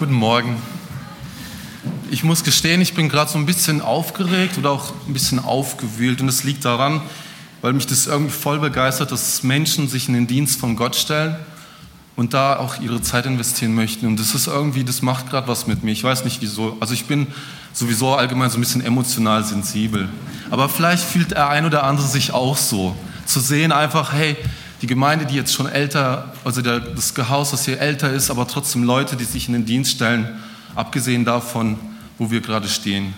Guten Morgen. Ich muss gestehen, ich bin gerade so ein bisschen aufgeregt oder auch ein bisschen aufgewühlt. Und es liegt daran, weil mich das irgendwie voll begeistert, dass Menschen sich in den Dienst von Gott stellen und da auch ihre Zeit investieren möchten. Und das ist irgendwie, das macht gerade was mit mir. Ich weiß nicht wieso. Also ich bin sowieso allgemein so ein bisschen emotional sensibel. Aber vielleicht fühlt der ein oder andere sich auch so. Zu sehen einfach, hey, die Gemeinde, die jetzt schon älter, also der, das Haus, das hier älter ist, aber trotzdem Leute, die sich in den Dienst stellen, abgesehen davon, wo wir gerade stehen.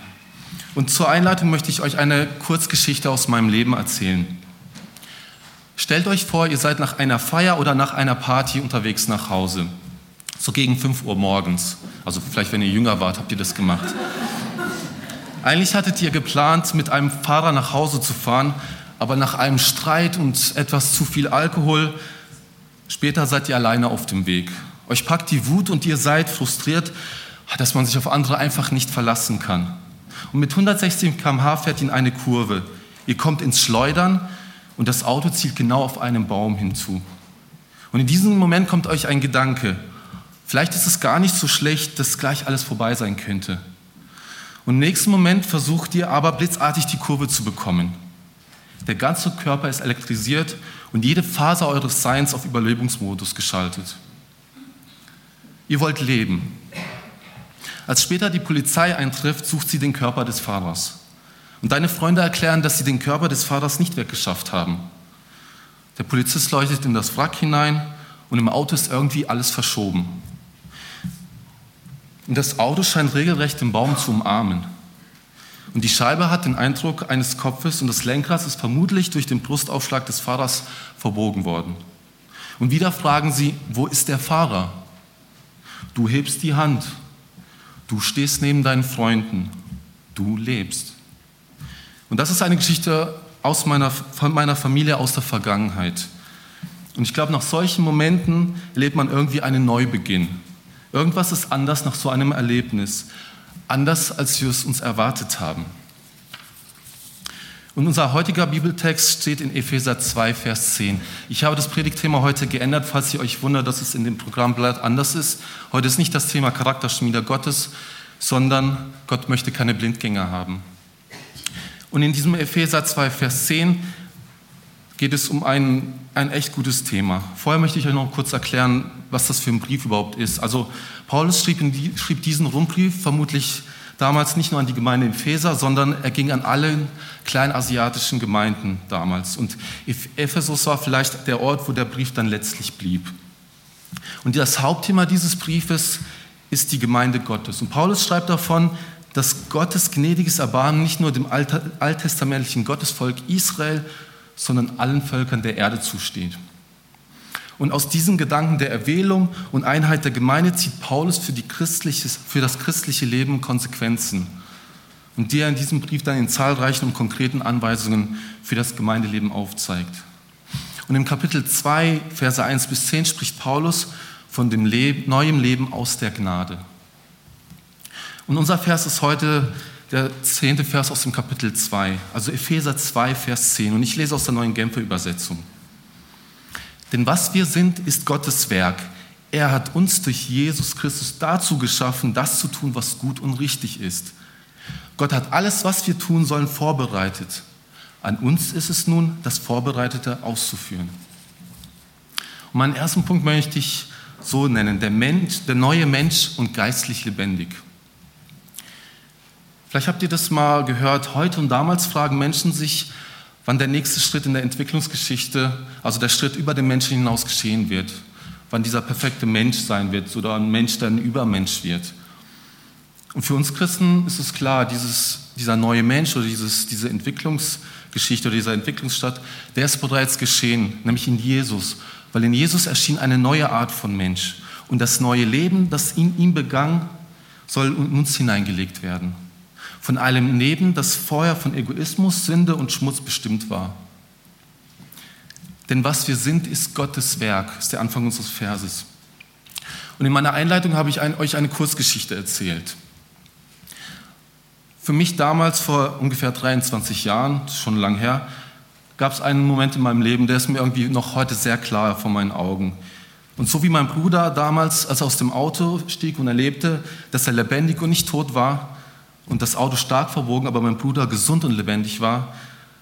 Und zur Einleitung möchte ich euch eine Kurzgeschichte aus meinem Leben erzählen. Stellt euch vor, ihr seid nach einer Feier oder nach einer Party unterwegs nach Hause. So gegen 5 Uhr morgens. Also vielleicht, wenn ihr jünger wart, habt ihr das gemacht. Eigentlich hattet ihr geplant, mit einem Fahrer nach Hause zu fahren, aber nach einem Streit und etwas zu viel Alkohol, später seid ihr alleine auf dem Weg. Euch packt die Wut und ihr seid frustriert, dass man sich auf andere einfach nicht verlassen kann. Und mit 160 km/h fährt ihr in eine Kurve. Ihr kommt ins Schleudern und das Auto zielt genau auf einen Baum hinzu. Und in diesem Moment kommt euch ein Gedanke. Vielleicht ist es gar nicht so schlecht, dass gleich alles vorbei sein könnte. Und im nächsten Moment versucht ihr aber blitzartig die Kurve zu bekommen. Der ganze Körper ist elektrisiert und jede Faser eures Seins auf Überlebensmodus geschaltet. Ihr wollt leben. Als später die Polizei eintrifft, sucht sie den Körper des Fahrers. Und deine Freunde erklären, dass sie den Körper des Fahrers nicht weggeschafft haben. Der Polizist leuchtet in das Wrack hinein und im Auto ist irgendwie alles verschoben. Und das Auto scheint regelrecht den Baum zu umarmen. Und die Scheibe hat den Eindruck eines Kopfes und das Lenkrad ist vermutlich durch den Brustaufschlag des Fahrers verbogen worden. Und wieder fragen sie, wo ist der Fahrer? Du hebst die Hand. Du stehst neben deinen Freunden. Du lebst. Und das ist eine Geschichte aus meiner, von meiner Familie aus der Vergangenheit. Und ich glaube, nach solchen Momenten erlebt man irgendwie einen Neubeginn. Irgendwas ist anders nach so einem Erlebnis anders, als wir es uns erwartet haben. Und unser heutiger Bibeltext steht in Epheser 2, Vers 10. Ich habe das Predigtthema heute geändert, falls ihr euch wundert, dass es in dem Programmblatt anders ist. Heute ist nicht das Thema Charakterschmieder Gottes, sondern Gott möchte keine Blindgänger haben. Und in diesem Epheser 2, Vers 10 geht es um ein, ein echt gutes Thema. Vorher möchte ich euch noch kurz erklären, was das für ein Brief überhaupt ist. Also Paulus schrieb, die, schrieb diesen Rundbrief vermutlich damals nicht nur an die Gemeinde in Epheser, sondern er ging an alle kleinasiatischen Gemeinden damals. Und Ephesus war vielleicht der Ort, wo der Brief dann letztlich blieb. Und das Hauptthema dieses Briefes ist die Gemeinde Gottes. Und Paulus schreibt davon, dass Gottes gnädiges Erbarmen nicht nur dem alttestamentlichen Gottesvolk Israel, sondern allen Völkern der Erde zusteht. Und aus diesem Gedanken der Erwählung und Einheit der Gemeinde zieht Paulus für, für, das christliche Leben Konsequenzen. Und die er in diesem Brief dann in zahlreichen und konkreten Anweisungen für das Gemeindeleben aufzeigt. Und im Kapitel 2, Verse 1 bis 10 spricht Paulus von dem Leben, neuen Leben aus der Gnade. Und unser Vers ist heute der zehnte Vers aus dem Kapitel 2, also Epheser 2, Vers 10. Und ich lese aus der neuen Genfer Übersetzung. Denn was wir sind, ist Gottes Werk. Er hat uns durch Jesus Christus dazu geschaffen, das zu tun, was gut und richtig ist. Gott hat alles, was wir tun sollen, vorbereitet. An uns ist es nun, das Vorbereitete auszuführen. Und meinen ersten Punkt möchte ich so nennen, der, Mensch, der neue Mensch und geistlich lebendig. Vielleicht habt ihr das mal gehört. Heute und damals fragen Menschen sich, wann der nächste Schritt in der Entwicklungsgeschichte, also der Schritt über den Menschen hinaus geschehen wird. Wann dieser perfekte Mensch sein wird oder ein Mensch, der ein Übermensch wird. Und für uns Christen ist es klar, dieses, dieser neue Mensch oder dieses, diese Entwicklungsgeschichte oder dieser Entwicklungsstadt, der ist bereits geschehen, nämlich in Jesus. Weil in Jesus erschien eine neue Art von Mensch. Und das neue Leben, das in ihm begann, soll in uns hineingelegt werden von einem Leben, das vorher von Egoismus, Sünde und Schmutz bestimmt war. Denn was wir sind, ist Gottes Werk, ist der Anfang unseres Verses. Und in meiner Einleitung habe ich ein, euch eine Kurzgeschichte erzählt. Für mich damals, vor ungefähr 23 Jahren, schon lang her, gab es einen Moment in meinem Leben, der ist mir irgendwie noch heute sehr klar vor meinen Augen. Und so wie mein Bruder damals, als er aus dem Auto stieg und erlebte, dass er lebendig und nicht tot war und das Auto stark verbogen, aber mein Bruder gesund und lebendig war,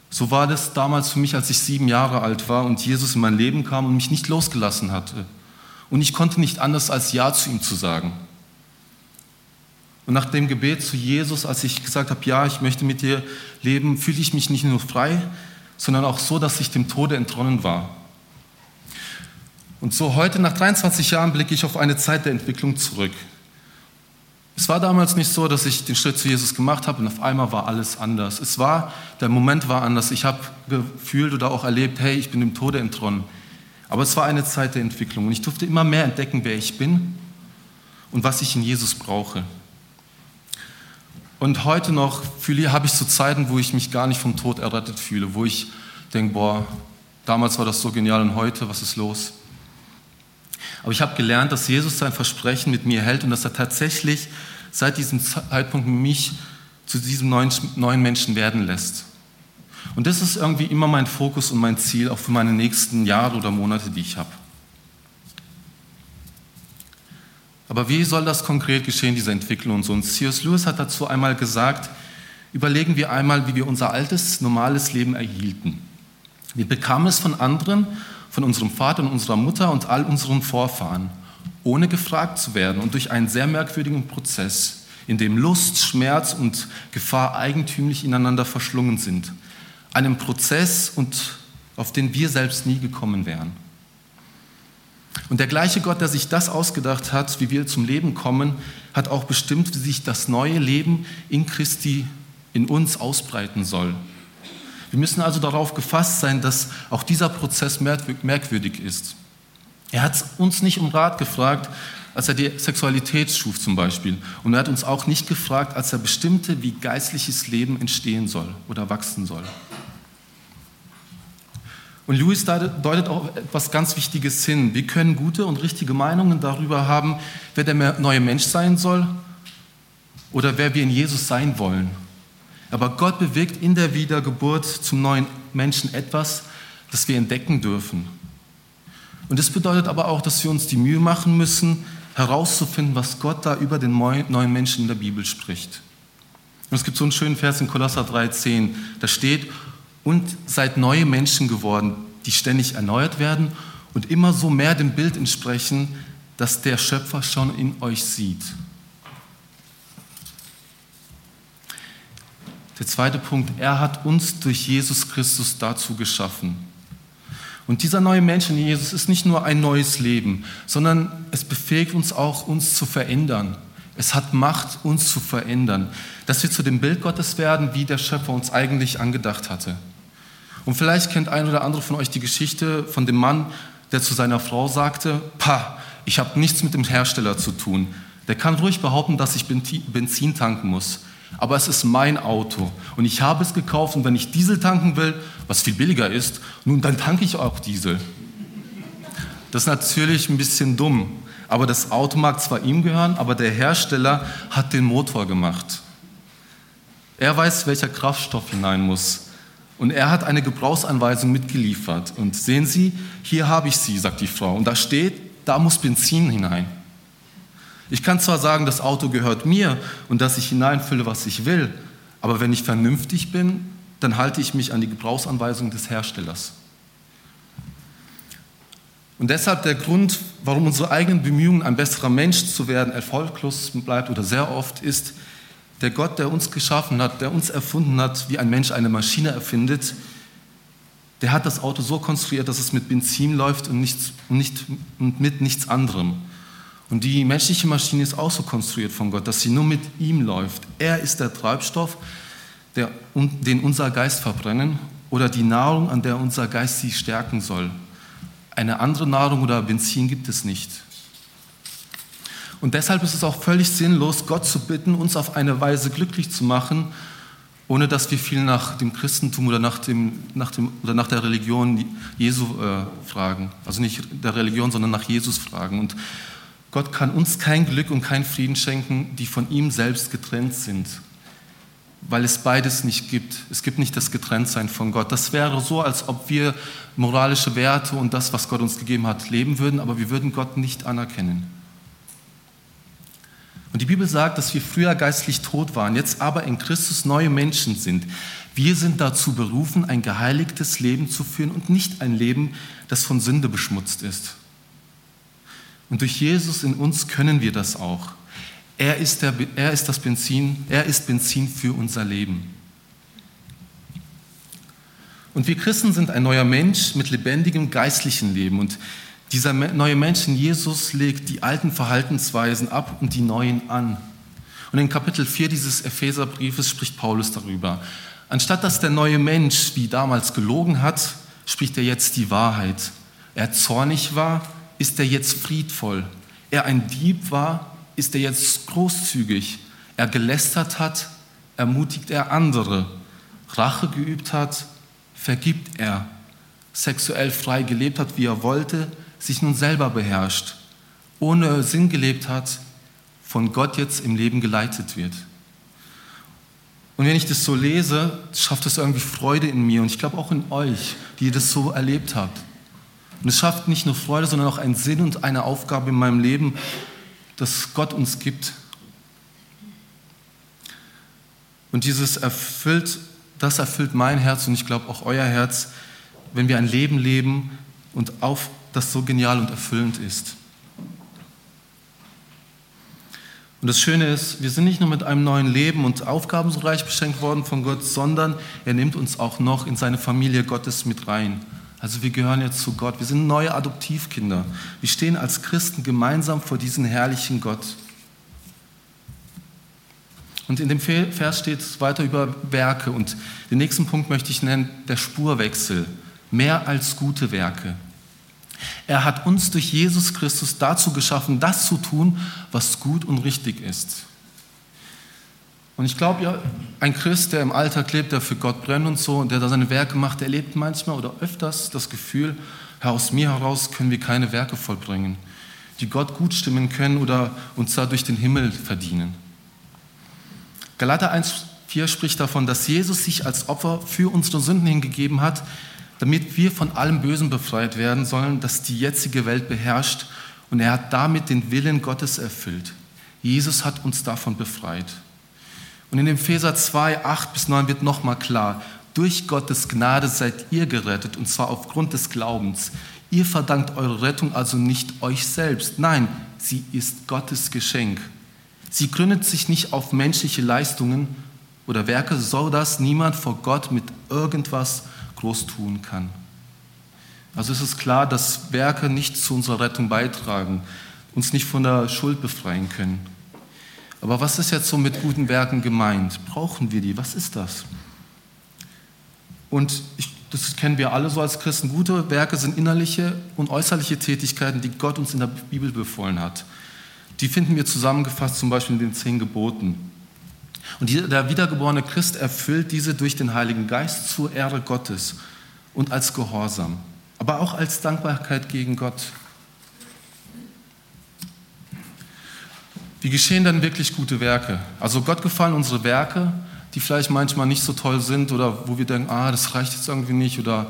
so war das damals für mich, als ich sieben Jahre alt war und Jesus in mein Leben kam und mich nicht losgelassen hatte. Und ich konnte nicht anders als Ja zu ihm zu sagen. Und nach dem Gebet zu Jesus, als ich gesagt habe, ja, ich möchte mit dir leben, fühle ich mich nicht nur frei, sondern auch so, dass ich dem Tode entronnen war. Und so heute, nach 23 Jahren, blicke ich auf eine Zeit der Entwicklung zurück. Es war damals nicht so, dass ich den Schritt zu Jesus gemacht habe und auf einmal war alles anders. Es war, der Moment war anders. Ich habe gefühlt oder auch erlebt, hey, ich bin dem Tode entronnen. Aber es war eine Zeit der Entwicklung und ich durfte immer mehr entdecken, wer ich bin und was ich in Jesus brauche. Und heute noch habe ich so Zeiten, wo ich mich gar nicht vom Tod errettet fühle, wo ich denke, boah, damals war das so genial und heute, was ist los? Aber ich habe gelernt, dass Jesus sein Versprechen mit mir hält und dass er tatsächlich seit diesem Zeitpunkt mich zu diesem neuen, neuen Menschen werden lässt. Und das ist irgendwie immer mein Fokus und mein Ziel, auch für meine nächsten Jahre oder Monate, die ich habe. Aber wie soll das konkret geschehen, diese Entwicklung und so? Und C.S. Lewis hat dazu einmal gesagt, überlegen wir einmal, wie wir unser altes, normales Leben erhielten. Wir bekamen es von anderen von unserem Vater und unserer Mutter und all unseren Vorfahren, ohne gefragt zu werden und durch einen sehr merkwürdigen Prozess, in dem Lust, Schmerz und Gefahr eigentümlich ineinander verschlungen sind. Einem Prozess, und auf den wir selbst nie gekommen wären. Und der gleiche Gott, der sich das ausgedacht hat, wie wir zum Leben kommen, hat auch bestimmt, wie sich das neue Leben in Christi in uns ausbreiten soll. Wir müssen also darauf gefasst sein, dass auch dieser Prozess merkwürdig ist. Er hat uns nicht um Rat gefragt, als er die Sexualität schuf zum Beispiel. Und er hat uns auch nicht gefragt, als er bestimmte, wie geistliches Leben entstehen soll oder wachsen soll. Und Lewis deutet auch etwas ganz Wichtiges hin. Wir können gute und richtige Meinungen darüber haben, wer der neue Mensch sein soll oder wer wir in Jesus sein wollen. Aber Gott bewegt in der Wiedergeburt zum neuen Menschen etwas, das wir entdecken dürfen. Und das bedeutet aber auch, dass wir uns die Mühe machen müssen, herauszufinden, was Gott da über den neuen Menschen in der Bibel spricht. Und es gibt so einen schönen Vers in Kolosser 3,10, da steht, und seid neue Menschen geworden, die ständig erneuert werden und immer so mehr dem Bild entsprechen, das der Schöpfer schon in euch sieht. Der zweite Punkt, er hat uns durch Jesus Christus dazu geschaffen. Und dieser neue Mensch in Jesus ist nicht nur ein neues Leben, sondern es befähigt uns auch, uns zu verändern. Es hat Macht, uns zu verändern, dass wir zu dem Bild Gottes werden, wie der Schöpfer uns eigentlich angedacht hatte. Und vielleicht kennt ein oder andere von euch die Geschichte von dem Mann, der zu seiner Frau sagte, Pa, ich habe nichts mit dem Hersteller zu tun. Der kann ruhig behaupten, dass ich Benzin tanken muss aber es ist mein Auto und ich habe es gekauft und wenn ich Diesel tanken will, was viel billiger ist, nun dann tanke ich auch Diesel. Das ist natürlich ein bisschen dumm, aber das Auto mag zwar ihm gehören, aber der Hersteller hat den Motor gemacht. Er weiß, welcher Kraftstoff hinein muss. Und er hat eine Gebrauchsanweisung mitgeliefert. Und sehen Sie, hier habe ich sie, sagt die Frau. Und da steht, da muss Benzin hinein. Ich kann zwar sagen, das Auto gehört mir und dass ich hineinfülle, was ich will, aber wenn ich vernünftig bin, dann halte ich mich an die Gebrauchsanweisung des Herstellers. Und deshalb der Grund, warum unsere eigenen Bemühungen, ein besserer Mensch zu werden, erfolglos bleibt oder sehr oft, ist, der Gott, der uns geschaffen hat, der uns erfunden hat, wie ein Mensch eine Maschine erfindet, der hat das Auto so konstruiert, dass es mit Benzin läuft und, nichts, nicht, und mit nichts anderem. Und die menschliche Maschine ist auch so konstruiert von Gott, dass sie nur mit ihm läuft. Er ist der Treibstoff, der, den unser Geist verbrennen oder die Nahrung, an der unser Geist sie stärken soll. Eine andere Nahrung oder Benzin gibt es nicht. Und deshalb ist es auch völlig sinnlos, Gott zu bitten, uns auf eine Weise glücklich zu machen, ohne dass wir viel nach dem Christentum oder nach, dem, nach, dem, oder nach der Religion Jesu äh, fragen. Also nicht der Religion, sondern nach Jesus fragen. Und Gott kann uns kein Glück und keinen Frieden schenken, die von ihm selbst getrennt sind. weil es beides nicht gibt. Es gibt nicht das Getrenntsein von Gott. Das wäre so, als ob wir moralische Werte und das, was Gott uns gegeben hat, leben würden, aber wir würden Gott nicht anerkennen. Und die Bibel sagt, dass wir früher geistlich tot waren, jetzt aber in Christus neue Menschen sind. Wir sind dazu berufen, ein geheiligtes Leben zu führen und nicht ein Leben, das von Sünde beschmutzt ist. Und durch Jesus in uns können wir das auch. Er ist, der, er ist das Benzin, er ist Benzin für unser Leben. Und wir Christen sind ein neuer Mensch mit lebendigem geistlichen Leben. Und dieser neue Mensch in Jesus legt die alten Verhaltensweisen ab und die neuen an. Und in Kapitel 4 dieses Epheserbriefes spricht Paulus darüber. Anstatt dass der neue Mensch wie damals gelogen hat, spricht er jetzt die Wahrheit. Er zornig war, ist er jetzt friedvoll. Er ein Dieb war, ist er jetzt großzügig. Er gelästert hat, ermutigt er andere. Rache geübt hat, vergibt er. Sexuell frei gelebt hat, wie er wollte, sich nun selber beherrscht, ohne Sinn gelebt hat, von Gott jetzt im Leben geleitet wird. Und wenn ich das so lese, schafft es irgendwie Freude in mir und ich glaube auch in euch, die ihr das so erlebt habt. Und es schafft nicht nur Freude, sondern auch einen Sinn und eine Aufgabe in meinem Leben, das Gott uns gibt. Und dieses erfüllt, das erfüllt mein Herz und ich glaube auch euer Herz, wenn wir ein Leben leben und auf das so genial und erfüllend ist. Und das Schöne ist, wir sind nicht nur mit einem neuen Leben und Aufgaben so reich beschenkt worden von Gott, sondern er nimmt uns auch noch in seine Familie Gottes mit rein. Also wir gehören jetzt zu Gott. Wir sind neue Adoptivkinder. Wir stehen als Christen gemeinsam vor diesem herrlichen Gott. Und in dem Vers steht es weiter über Werke. Und den nächsten Punkt möchte ich nennen, der Spurwechsel. Mehr als gute Werke. Er hat uns durch Jesus Christus dazu geschaffen, das zu tun, was gut und richtig ist. Und ich glaube ja, ein Christ, der im Alltag lebt, der für Gott brennt und so, und der da seine Werke macht, der lebt manchmal oder öfters das Gefühl, Herr, aus mir heraus können wir keine Werke vollbringen, die Gott gut stimmen können oder uns da durch den Himmel verdienen. Galater 1,4 spricht davon, dass Jesus sich als Opfer für unsere Sünden hingegeben hat, damit wir von allem Bösen befreit werden sollen, das die jetzige Welt beherrscht. Und er hat damit den Willen Gottes erfüllt. Jesus hat uns davon befreit. Und in Epheser 2, 8 bis 9 wird nochmal klar, durch Gottes Gnade seid ihr gerettet, und zwar aufgrund des Glaubens. Ihr verdankt eure Rettung also nicht euch selbst, nein, sie ist Gottes Geschenk. Sie gründet sich nicht auf menschliche Leistungen oder Werke, so dass niemand vor Gott mit irgendwas groß tun kann. Also es ist klar, dass Werke nicht zu unserer Rettung beitragen, uns nicht von der Schuld befreien können. Aber was ist jetzt so mit guten Werken gemeint? Brauchen wir die? Was ist das? Und ich, das kennen wir alle so als Christen. Gute Werke sind innerliche und äußerliche Tätigkeiten, die Gott uns in der Bibel befohlen hat. Die finden wir zusammengefasst zum Beispiel in den zehn Geboten. Und der wiedergeborene Christ erfüllt diese durch den Heiligen Geist zur Ehre Gottes und als Gehorsam, aber auch als Dankbarkeit gegen Gott. Wie geschehen dann wirklich gute Werke? Also Gott gefallen unsere Werke, die vielleicht manchmal nicht so toll sind oder wo wir denken, ah, das reicht jetzt irgendwie nicht oder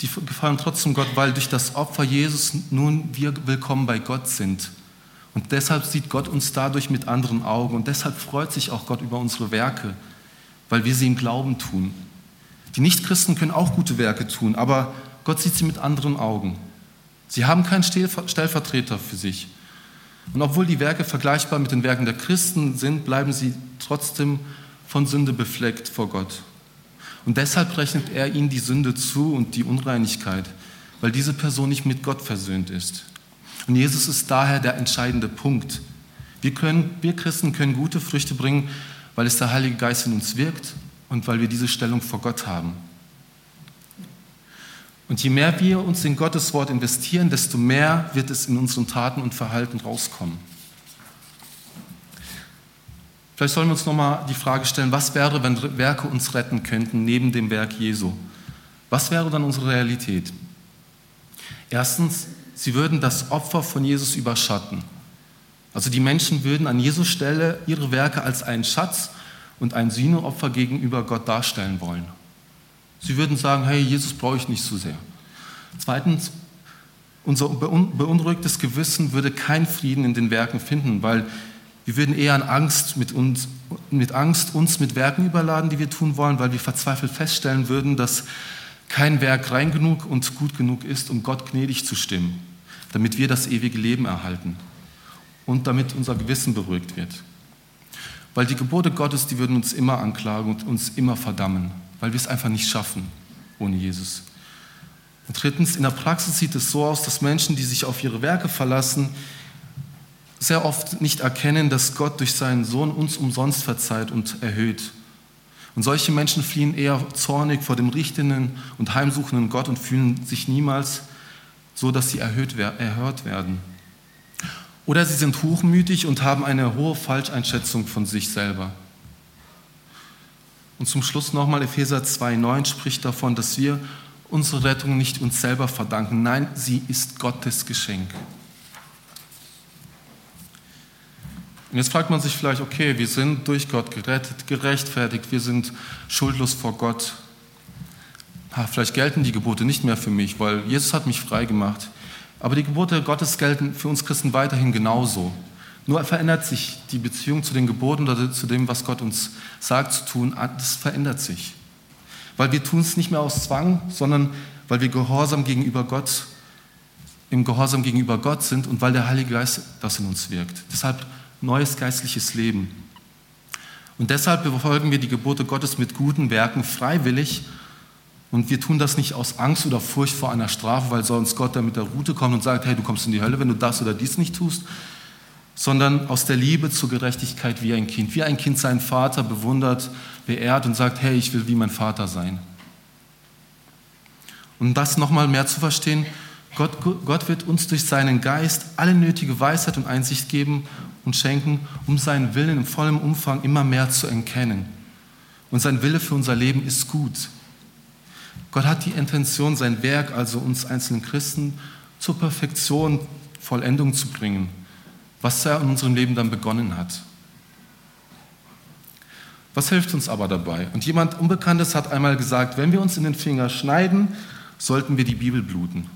die gefallen trotzdem Gott, weil durch das Opfer Jesus nun wir willkommen bei Gott sind und deshalb sieht Gott uns dadurch mit anderen Augen und deshalb freut sich auch Gott über unsere Werke, weil wir sie im Glauben tun. Die Nichtchristen können auch gute Werke tun, aber Gott sieht sie mit anderen Augen. Sie haben keinen Stellvertreter für sich. Und obwohl die Werke vergleichbar mit den Werken der Christen sind, bleiben sie trotzdem von Sünde befleckt vor Gott. Und deshalb rechnet er ihnen die Sünde zu und die Unreinigkeit, weil diese Person nicht mit Gott versöhnt ist. Und Jesus ist daher der entscheidende Punkt. Wir, können, wir Christen können gute Früchte bringen, weil es der Heilige Geist in uns wirkt und weil wir diese Stellung vor Gott haben. Und je mehr wir uns in Gottes Wort investieren, desto mehr wird es in unseren Taten und Verhalten rauskommen. Vielleicht sollen wir uns nochmal die Frage stellen, was wäre, wenn Werke uns retten könnten neben dem Werk Jesu? Was wäre dann unsere Realität? Erstens, sie würden das Opfer von Jesus überschatten. Also die Menschen würden an Jesus Stelle ihre Werke als einen Schatz und ein Sühneopfer gegenüber Gott darstellen wollen. Sie würden sagen, hey, Jesus brauche ich nicht so sehr. Zweitens, unser beunruhigtes Gewissen würde keinen Frieden in den Werken finden, weil wir würden eher an Angst mit uns, mit Angst uns mit Werken überladen, die wir tun wollen, weil wir verzweifelt feststellen würden, dass kein Werk rein genug und gut genug ist, um Gott gnädig zu stimmen, damit wir das ewige Leben erhalten und damit unser Gewissen beruhigt wird. Weil die Gebote Gottes, die würden uns immer anklagen und uns immer verdammen, weil wir es einfach nicht schaffen ohne Jesus. Und drittens, in der Praxis sieht es so aus, dass Menschen, die sich auf ihre Werke verlassen, sehr oft nicht erkennen, dass Gott durch seinen Sohn uns umsonst verzeiht und erhöht. Und solche Menschen fliehen eher zornig vor dem richtenden und heimsuchenden Gott und fühlen sich niemals so, dass sie erhöht, erhört werden. Oder sie sind hochmütig und haben eine hohe Falscheinschätzung von sich selber. Und zum Schluss nochmal Epheser 2,9 spricht davon, dass wir unsere Rettung nicht uns selber verdanken. Nein, sie ist Gottes Geschenk. Und jetzt fragt man sich vielleicht, okay, wir sind durch Gott gerettet, gerechtfertigt, wir sind schuldlos vor Gott. Ha, vielleicht gelten die Gebote nicht mehr für mich, weil Jesus hat mich frei gemacht. Aber die Gebote Gottes gelten für uns Christen weiterhin genauso. Nur verändert sich die Beziehung zu den Geboten oder zu dem, was Gott uns sagt zu tun, das verändert sich. Weil wir tun es nicht mehr aus Zwang, sondern weil wir gehorsam gegenüber Gott, im Gehorsam gegenüber Gott sind und weil der Heilige Geist das in uns wirkt. Deshalb neues geistliches Leben. Und deshalb befolgen wir die Gebote Gottes mit guten Werken freiwillig und wir tun das nicht aus Angst oder Furcht vor einer Strafe, weil sonst Gott da mit der Route kommt und sagt, hey, du kommst in die Hölle, wenn du das oder dies nicht tust, sondern aus der Liebe zur Gerechtigkeit wie ein Kind. Wie ein Kind seinen Vater bewundert, beehrt und sagt, hey, ich will wie mein Vater sein. Und das nochmal mehr zu verstehen, Gott, Gott wird uns durch seinen Geist alle nötige Weisheit und Einsicht geben und schenken, um seinen Willen im vollen Umfang immer mehr zu erkennen. Und sein Wille für unser Leben ist gut. Gott hat die Intention, sein Werk, also uns einzelnen Christen, zur Perfektion, Vollendung zu bringen, was er in unserem Leben dann begonnen hat. Was hilft uns aber dabei? Und jemand Unbekanntes hat einmal gesagt, wenn wir uns in den Finger schneiden, sollten wir die Bibel bluten.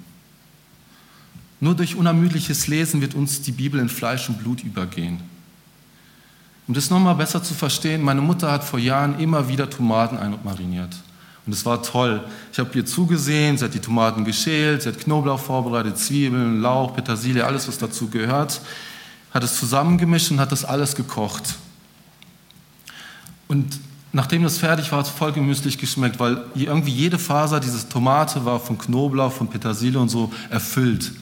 Nur durch unermüdliches Lesen wird uns die Bibel in Fleisch und Blut übergehen. Um das nochmal besser zu verstehen, meine Mutter hat vor Jahren immer wieder Tomaten einmariniert. Und es war toll. Ich habe ihr zugesehen, sie hat die Tomaten geschält, sie hat Knoblauch vorbereitet, Zwiebeln, Lauch, Petersilie, alles, was dazu gehört, hat es zusammengemischt und hat das alles gekocht. Und nachdem das fertig war, hat es voll gemüslich geschmeckt, weil irgendwie jede Faser dieser Tomate war von Knoblauch, von Petersilie und so erfüllt.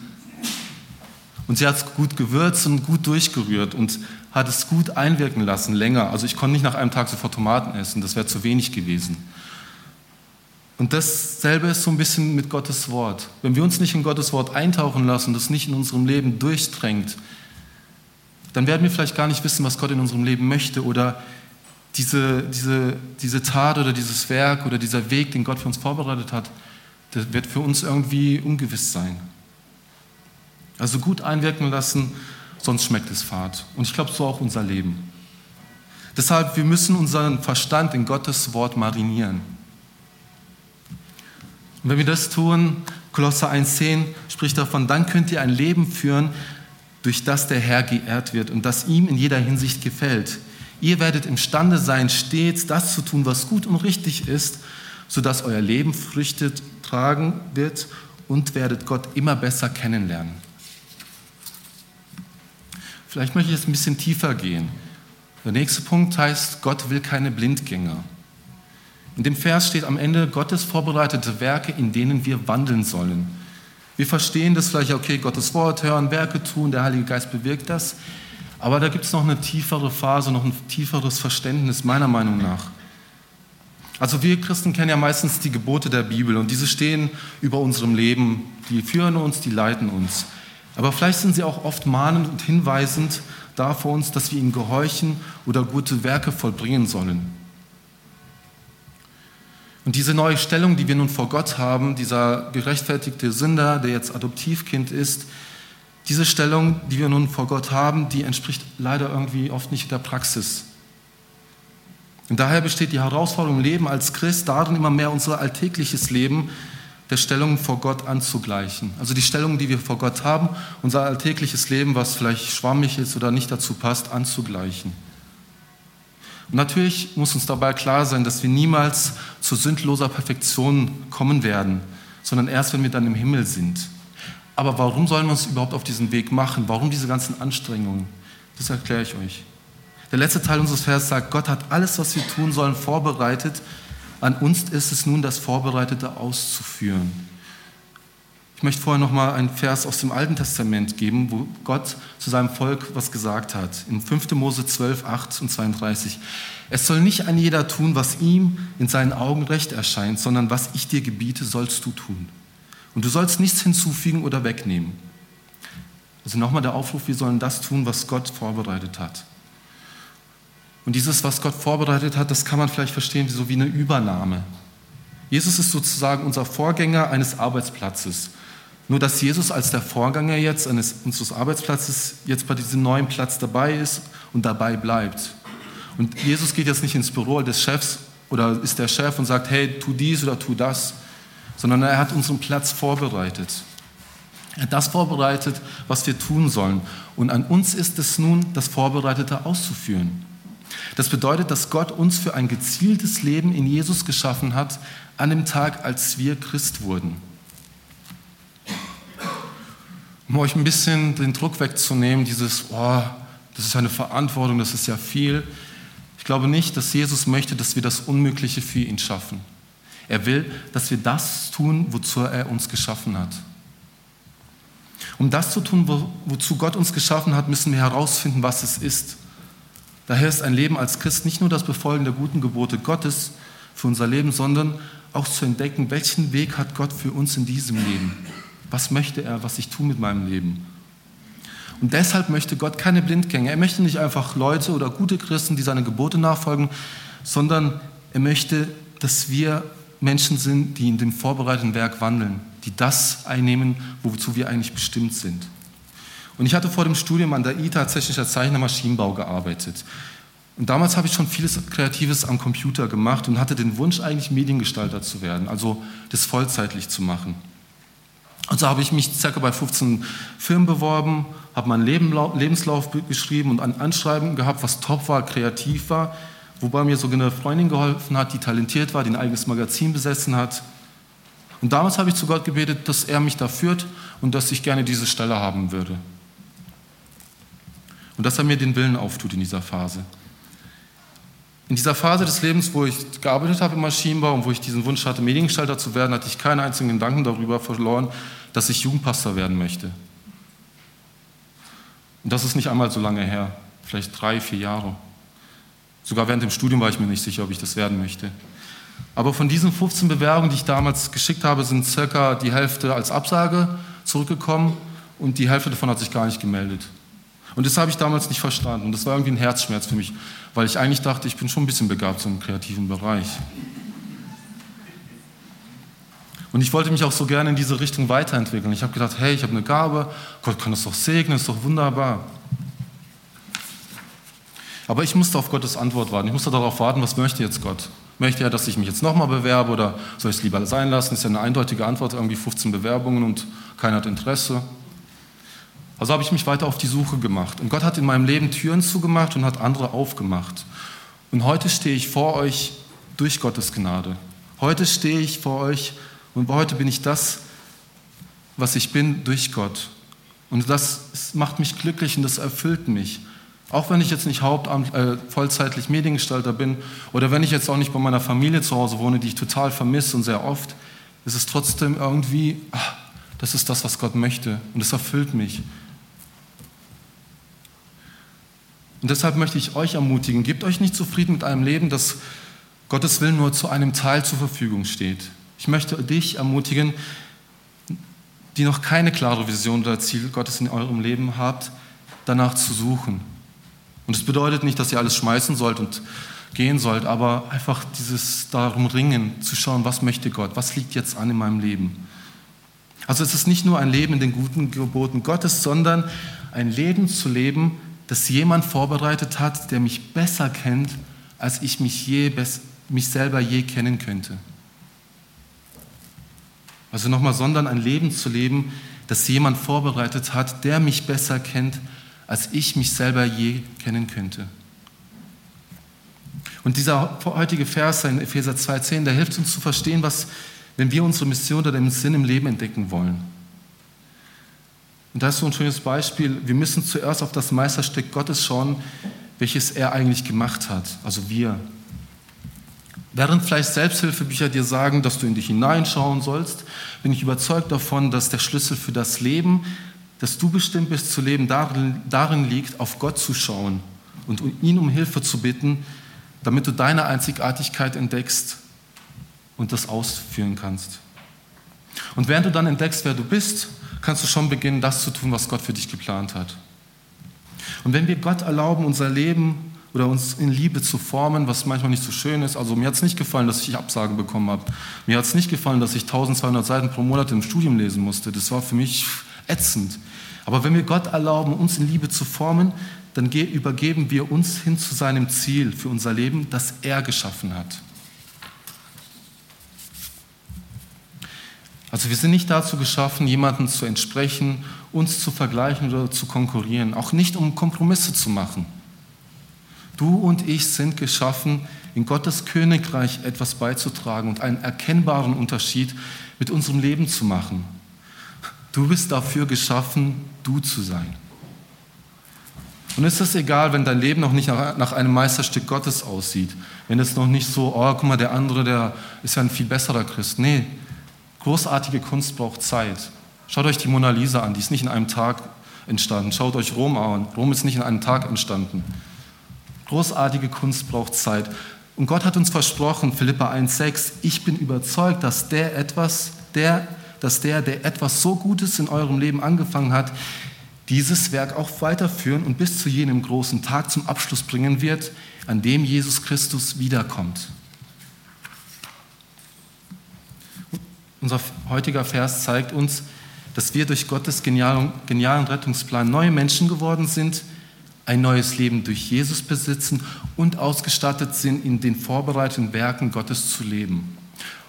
Und sie hat es gut gewürzt und gut durchgerührt und hat es gut einwirken lassen, länger. Also ich konnte nicht nach einem Tag sofort Tomaten essen, das wäre zu wenig gewesen. Und dasselbe ist so ein bisschen mit Gottes Wort. Wenn wir uns nicht in Gottes Wort eintauchen lassen, das nicht in unserem Leben durchdrängt, dann werden wir vielleicht gar nicht wissen, was Gott in unserem Leben möchte oder diese, diese, diese Tat oder dieses Werk oder dieser Weg, den Gott für uns vorbereitet hat, der wird für uns irgendwie ungewiss sein. Also gut einwirken lassen, sonst schmeckt es fad. Und ich glaube, so auch unser Leben. Deshalb, wir müssen unseren Verstand in Gottes Wort marinieren. Und wenn wir das tun, Kolosser 1,10 spricht davon, dann könnt ihr ein Leben führen, durch das der Herr geehrt wird und das ihm in jeder Hinsicht gefällt. Ihr werdet imstande sein, stets das zu tun, was gut und richtig ist, sodass euer Leben Früchte tragen wird und werdet Gott immer besser kennenlernen. Vielleicht möchte ich jetzt ein bisschen tiefer gehen. Der nächste Punkt heißt, Gott will keine Blindgänger. In dem Vers steht am Ende Gottes vorbereitete Werke, in denen wir wandeln sollen. Wir verstehen das vielleicht, okay, Gottes Wort hören, Werke tun, der Heilige Geist bewirkt das. Aber da gibt es noch eine tiefere Phase, noch ein tieferes Verständnis, meiner Meinung nach. Also wir Christen kennen ja meistens die Gebote der Bibel und diese stehen über unserem Leben, die führen uns, die leiten uns. Aber vielleicht sind sie auch oft mahnend und hinweisend da für uns, dass wir ihnen gehorchen oder gute Werke vollbringen sollen. Und diese neue Stellung, die wir nun vor Gott haben, dieser gerechtfertigte Sünder, der jetzt Adoptivkind ist, diese Stellung, die wir nun vor Gott haben, die entspricht leider irgendwie oft nicht der Praxis. Und daher besteht die Herausforderung im Leben als Christ darin, immer mehr unser alltägliches Leben der Stellung vor Gott anzugleichen. Also die Stellung, die wir vor Gott haben, unser alltägliches Leben, was vielleicht schwammig ist oder nicht dazu passt, anzugleichen. Natürlich muss uns dabei klar sein, dass wir niemals zu sündloser Perfektion kommen werden, sondern erst, wenn wir dann im Himmel sind. Aber warum sollen wir uns überhaupt auf diesen Weg machen? Warum diese ganzen Anstrengungen? Das erkläre ich euch. Der letzte Teil unseres Vers sagt, Gott hat alles, was wir tun sollen, vorbereitet. An uns ist es nun, das Vorbereitete auszuführen. Ich möchte vorher noch mal einen Vers aus dem Alten Testament geben, wo Gott zu seinem Volk was gesagt hat. In 5. Mose 12, 8 und 32. Es soll nicht ein jeder tun, was ihm in seinen Augen recht erscheint, sondern was ich dir gebiete, sollst du tun. Und du sollst nichts hinzufügen oder wegnehmen. Also nochmal der Aufruf, wir sollen das tun, was Gott vorbereitet hat. Und dieses, was Gott vorbereitet hat, das kann man vielleicht verstehen so wie eine Übernahme. Jesus ist sozusagen unser Vorgänger eines Arbeitsplatzes. Nur dass Jesus als der Vorgänger jetzt eines, unseres Arbeitsplatzes jetzt bei diesem neuen Platz dabei ist und dabei bleibt. Und Jesus geht jetzt nicht ins Büro des Chefs oder ist der Chef und sagt, hey, tu dies oder tu das, sondern er hat unseren Platz vorbereitet. Er hat das vorbereitet, was wir tun sollen. Und an uns ist es nun, das Vorbereitete auszuführen. Das bedeutet, dass Gott uns für ein gezieltes Leben in Jesus geschaffen hat, an dem Tag, als wir Christ wurden. Um euch ein bisschen den Druck wegzunehmen, dieses, oh, das ist eine Verantwortung, das ist ja viel. Ich glaube nicht, dass Jesus möchte, dass wir das Unmögliche für ihn schaffen. Er will, dass wir das tun, wozu er uns geschaffen hat. Um das zu tun, wo, wozu Gott uns geschaffen hat, müssen wir herausfinden, was es ist. Daher ist ein Leben als Christ nicht nur das Befolgen der guten Gebote Gottes für unser Leben, sondern auch zu entdecken, welchen Weg hat Gott für uns in diesem Leben. Was möchte er, was ich tue mit meinem Leben? Und deshalb möchte Gott keine Blindgänger. Er möchte nicht einfach Leute oder gute Christen, die seine Gebote nachfolgen, sondern er möchte, dass wir Menschen sind, die in dem vorbereiteten Werk wandeln, die das einnehmen, wozu wir eigentlich bestimmt sind. Und ich hatte vor dem Studium an der I tatsächlich als Zeichner Maschinenbau gearbeitet. Und damals habe ich schon vieles Kreatives am Computer gemacht und hatte den Wunsch, eigentlich Mediengestalter zu werden, also das vollzeitlich zu machen. Also habe ich mich circa bei 15 Firmen beworben, habe meinen Lebenslauf geschrieben und ein Anschreiben gehabt, was top war, kreativ war, wobei mir sogar eine Freundin geholfen hat, die talentiert war, die ein eigenes Magazin besessen hat. Und damals habe ich zu Gott gebetet, dass er mich da führt und dass ich gerne diese Stelle haben würde und dass er mir den Willen auftut in dieser Phase. In dieser Phase des Lebens, wo ich gearbeitet habe im Maschinenbau und wo ich diesen Wunsch hatte, Mediengestalter zu werden, hatte ich keinen einzigen Gedanken darüber verloren, dass ich Jugendpastor werden möchte. Und das ist nicht einmal so lange her, vielleicht drei, vier Jahre. Sogar während dem Studium war ich mir nicht sicher, ob ich das werden möchte. Aber von diesen 15 Bewerbungen, die ich damals geschickt habe, sind circa die Hälfte als Absage zurückgekommen und die Hälfte davon hat sich gar nicht gemeldet. Und das habe ich damals nicht verstanden. Und das war irgendwie ein Herzschmerz für mich, weil ich eigentlich dachte, ich bin schon ein bisschen begabt im kreativen Bereich. Und ich wollte mich auch so gerne in diese Richtung weiterentwickeln. Ich habe gedacht, hey, ich habe eine Gabe, Gott kann das doch segnen, ist doch wunderbar. Aber ich musste auf Gottes Antwort warten. Ich musste darauf warten, was möchte jetzt Gott? Möchte er, dass ich mich jetzt nochmal bewerbe oder soll ich es lieber sein lassen? Das ist ja eine eindeutige Antwort, irgendwie 15 Bewerbungen und keiner hat Interesse. Also habe ich mich weiter auf die Suche gemacht. Und Gott hat in meinem Leben Türen zugemacht und hat andere aufgemacht. Und heute stehe ich vor euch durch Gottes Gnade. Heute stehe ich vor euch und heute bin ich das, was ich bin, durch Gott. Und das macht mich glücklich und das erfüllt mich. Auch wenn ich jetzt nicht Hauptamt, äh, vollzeitlich Mediengestalter bin oder wenn ich jetzt auch nicht bei meiner Familie zu Hause wohne, die ich total vermisse und sehr oft, ist es trotzdem irgendwie, ach, das ist das, was Gott möchte und es erfüllt mich. Und deshalb möchte ich euch ermutigen, gebt euch nicht zufrieden mit einem Leben, das Gottes Willen nur zu einem Teil zur Verfügung steht. Ich möchte dich ermutigen, die noch keine klare Vision oder Ziel Gottes in eurem Leben habt, danach zu suchen. Und es bedeutet nicht, dass ihr alles schmeißen sollt und gehen sollt, aber einfach dieses darum ringen, zu schauen, was möchte Gott, was liegt jetzt an in meinem Leben. Also es ist nicht nur ein Leben in den guten Geboten Gottes, sondern ein Leben zu leben, das jemand vorbereitet hat, der mich besser kennt als ich mich, je, mich selber je kennen könnte. Also nochmal, sondern ein Leben zu leben, das jemand vorbereitet hat, der mich besser kennt, als ich mich selber je kennen könnte. Und dieser heutige Vers in Epheser 2,10, der hilft uns zu verstehen, was, wenn wir unsere Mission oder den Sinn im Leben entdecken wollen. Und da ist so ein schönes Beispiel. Wir müssen zuerst auf das Meisterstück Gottes schauen, welches er eigentlich gemacht hat, also wir. Während vielleicht Selbsthilfebücher dir sagen, dass du in dich hineinschauen sollst, bin ich überzeugt davon, dass der Schlüssel für das Leben, das du bestimmt bist zu leben, darin, darin liegt, auf Gott zu schauen und ihn um Hilfe zu bitten, damit du deine Einzigartigkeit entdeckst und das ausführen kannst. Und während du dann entdeckst, wer du bist, kannst du schon beginnen, das zu tun, was Gott für dich geplant hat. Und wenn wir Gott erlauben, unser Leben oder uns in Liebe zu formen, was manchmal nicht so schön ist. Also mir hat es nicht gefallen, dass ich Absage bekommen habe. Mir hat es nicht gefallen, dass ich 1200 Seiten pro Monat im Studium lesen musste. Das war für mich ätzend. Aber wenn wir Gott erlauben, uns in Liebe zu formen, dann übergeben wir uns hin zu seinem Ziel für unser Leben, das er geschaffen hat. Also wir sind nicht dazu geschaffen, jemanden zu entsprechen, uns zu vergleichen oder zu konkurrieren, auch nicht um Kompromisse zu machen. Du und ich sind geschaffen, in Gottes Königreich etwas beizutragen und einen erkennbaren Unterschied mit unserem Leben zu machen. Du bist dafür geschaffen, du zu sein. Und es ist egal, wenn dein Leben noch nicht nach einem Meisterstück Gottes aussieht, wenn es noch nicht so, oh, guck mal, der andere, der ist ja ein viel besserer Christ. Nee, Großartige Kunst braucht Zeit. Schaut euch die Mona Lisa an, die ist nicht in einem Tag entstanden. Schaut euch Rom an, Rom ist nicht in einem Tag entstanden. Großartige Kunst braucht Zeit. Und Gott hat uns versprochen, Philippa 1,6, ich bin überzeugt, dass der etwas, der, dass der, der etwas so Gutes in eurem Leben angefangen hat, dieses Werk auch weiterführen und bis zu jenem großen Tag zum Abschluss bringen wird, an dem Jesus Christus wiederkommt. Unser heutiger Vers zeigt uns, dass wir durch Gottes genialen, Rettungsplan neue Menschen geworden sind, ein neues Leben durch Jesus besitzen und ausgestattet sind, in den vorbereiteten Werken Gottes zu leben.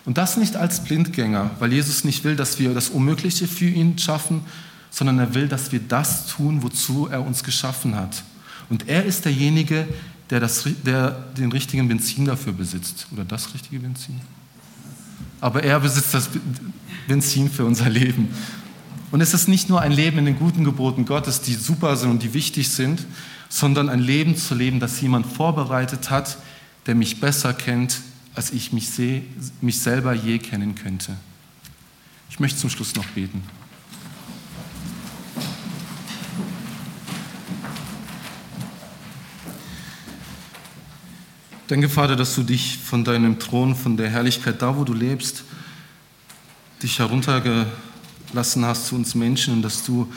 Und das nicht als Blindgänger, weil Jesus nicht will, dass wir das Unmögliche für ihn schaffen, sondern er will, dass wir das tun, wozu er uns geschaffen hat. Und er ist derjenige, der, das, der den richtigen Benzin dafür besitzt. Oder das richtige Benzin? Aber er besitzt das Benzin für unser Leben. Und es ist nicht nur ein Leben in den guten Geboten Gottes, die super sind und die wichtig sind, sondern ein Leben zu leben, das jemand vorbereitet hat, der mich besser kennt, als ich mich, seh, mich selber je kennen könnte. Ich möchte zum Schluss noch beten. Danke, Vater, dass du dich von deinem Thron, von der Herrlichkeit da, wo du lebst, dich heruntergelassen hast zu uns Menschen und dass du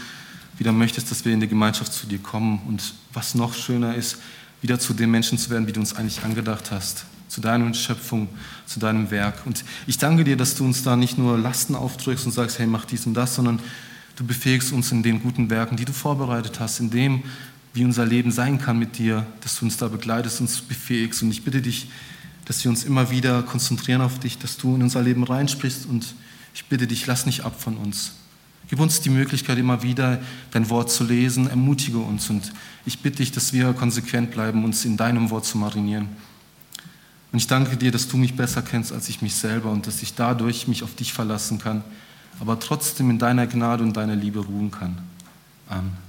wieder möchtest, dass wir in die Gemeinschaft zu dir kommen. Und was noch schöner ist, wieder zu den Menschen zu werden, wie du uns eigentlich angedacht hast, zu deiner Schöpfung, zu deinem Werk. Und ich danke dir, dass du uns da nicht nur Lasten aufdrückst und sagst, hey, mach dies und das, sondern du befähigst uns in den guten Werken, die du vorbereitet hast, in dem, wie unser Leben sein kann mit dir, dass du uns da begleitest, uns befähigst. Und ich bitte dich, dass wir uns immer wieder konzentrieren auf dich, dass du in unser Leben reinsprichst. Und ich bitte dich, lass nicht ab von uns. Gib uns die Möglichkeit, immer wieder dein Wort zu lesen. Ermutige uns. Und ich bitte dich, dass wir konsequent bleiben, uns in deinem Wort zu marinieren. Und ich danke dir, dass du mich besser kennst als ich mich selber und dass ich dadurch mich auf dich verlassen kann, aber trotzdem in deiner Gnade und deiner Liebe ruhen kann. Amen.